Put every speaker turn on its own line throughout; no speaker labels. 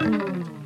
Oh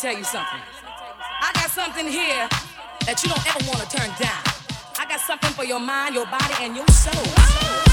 tell you something. I got something here that you don't ever want to turn down. I got something for your mind, your body, and your soul.